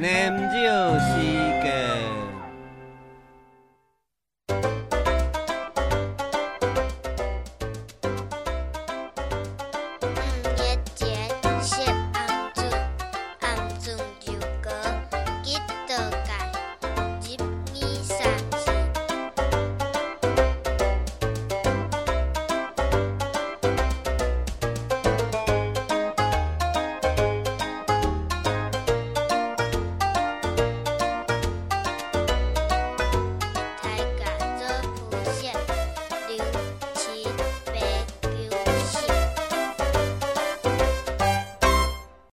念旧思旧。